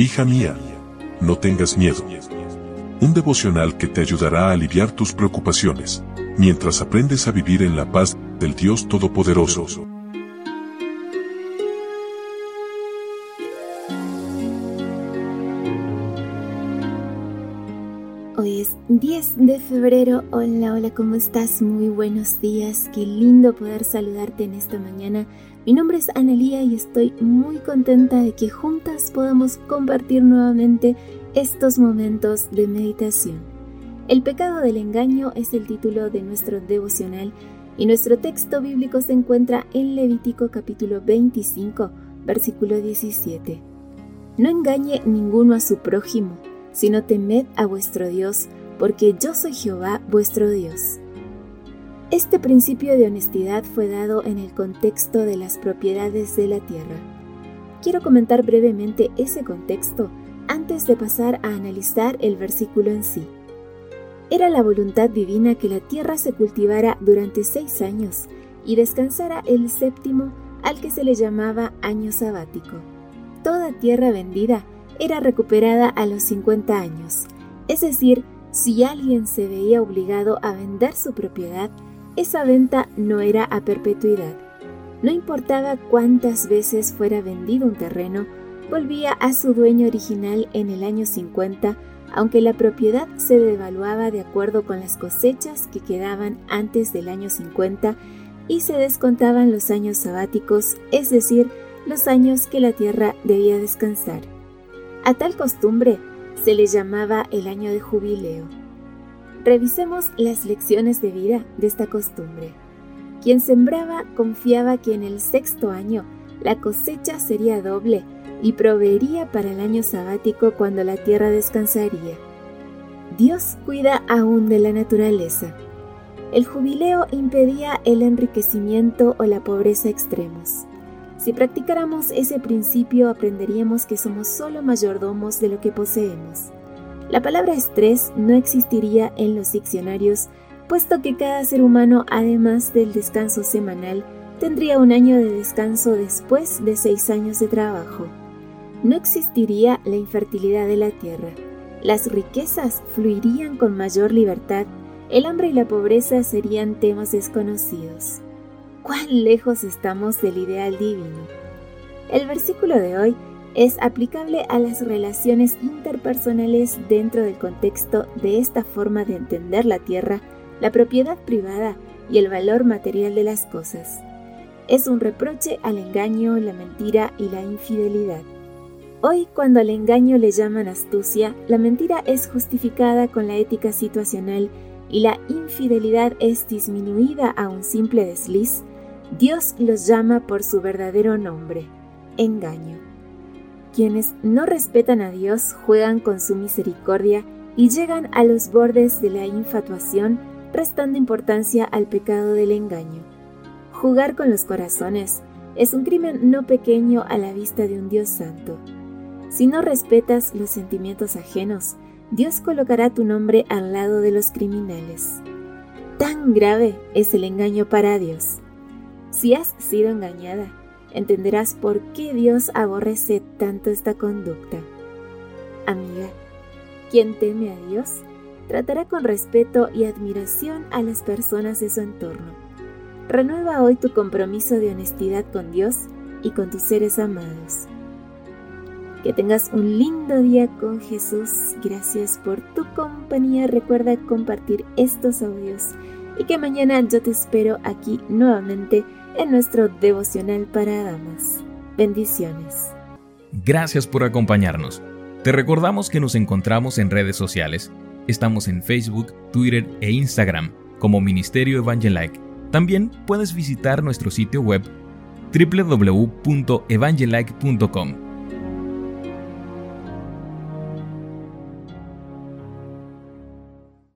Hija mía, no tengas miedo. Un devocional que te ayudará a aliviar tus preocupaciones, mientras aprendes a vivir en la paz del Dios Todopoderoso. Hoy es 10 de febrero. Hola, hola, ¿cómo estás? Muy buenos días. Qué lindo poder saludarte en esta mañana. Mi nombre es Analía y estoy muy contenta de que juntas podamos compartir nuevamente estos momentos de meditación. El pecado del engaño es el título de nuestro devocional y nuestro texto bíblico se encuentra en Levítico capítulo 25, versículo 17. No engañe ninguno a su prójimo sino temed a vuestro Dios, porque yo soy Jehová vuestro Dios. Este principio de honestidad fue dado en el contexto de las propiedades de la tierra. Quiero comentar brevemente ese contexto antes de pasar a analizar el versículo en sí. Era la voluntad divina que la tierra se cultivara durante seis años y descansara el séptimo al que se le llamaba año sabático. Toda tierra vendida era recuperada a los 50 años. Es decir, si alguien se veía obligado a vender su propiedad, esa venta no era a perpetuidad. No importaba cuántas veces fuera vendido un terreno, volvía a su dueño original en el año 50, aunque la propiedad se devaluaba de acuerdo con las cosechas que quedaban antes del año 50 y se descontaban los años sabáticos, es decir, los años que la tierra debía descansar. A tal costumbre se le llamaba el año de jubileo. Revisemos las lecciones de vida de esta costumbre. Quien sembraba confiaba que en el sexto año la cosecha sería doble y proveería para el año sabático cuando la tierra descansaría. Dios cuida aún de la naturaleza. El jubileo impedía el enriquecimiento o la pobreza extremos. Si practicáramos ese principio aprenderíamos que somos solo mayordomos de lo que poseemos. La palabra estrés no existiría en los diccionarios, puesto que cada ser humano, además del descanso semanal, tendría un año de descanso después de seis años de trabajo. No existiría la infertilidad de la tierra. Las riquezas fluirían con mayor libertad, el hambre y la pobreza serían temas desconocidos cuán lejos estamos del ideal divino. El versículo de hoy es aplicable a las relaciones interpersonales dentro del contexto de esta forma de entender la tierra, la propiedad privada y el valor material de las cosas. Es un reproche al engaño, la mentira y la infidelidad. Hoy, cuando al engaño le llaman astucia, la mentira es justificada con la ética situacional y la infidelidad es disminuida a un simple desliz, Dios los llama por su verdadero nombre, engaño. Quienes no respetan a Dios juegan con su misericordia y llegan a los bordes de la infatuación, restando importancia al pecado del engaño. Jugar con los corazones es un crimen no pequeño a la vista de un Dios santo. Si no respetas los sentimientos ajenos, Dios colocará tu nombre al lado de los criminales. Tan grave es el engaño para Dios. Si has sido engañada, entenderás por qué Dios aborrece tanto esta conducta. Amiga, quien teme a Dios tratará con respeto y admiración a las personas de su entorno. Renueva hoy tu compromiso de honestidad con Dios y con tus seres amados. Que tengas un lindo día con Jesús. Gracias por tu compañía. Recuerda compartir estos audios y que mañana yo te espero aquí nuevamente en nuestro devocional para damas. Bendiciones. Gracias por acompañarnos. Te recordamos que nos encontramos en redes sociales. Estamos en Facebook, Twitter e Instagram como Ministerio Evangelike. También puedes visitar nuestro sitio web www.evangelike.com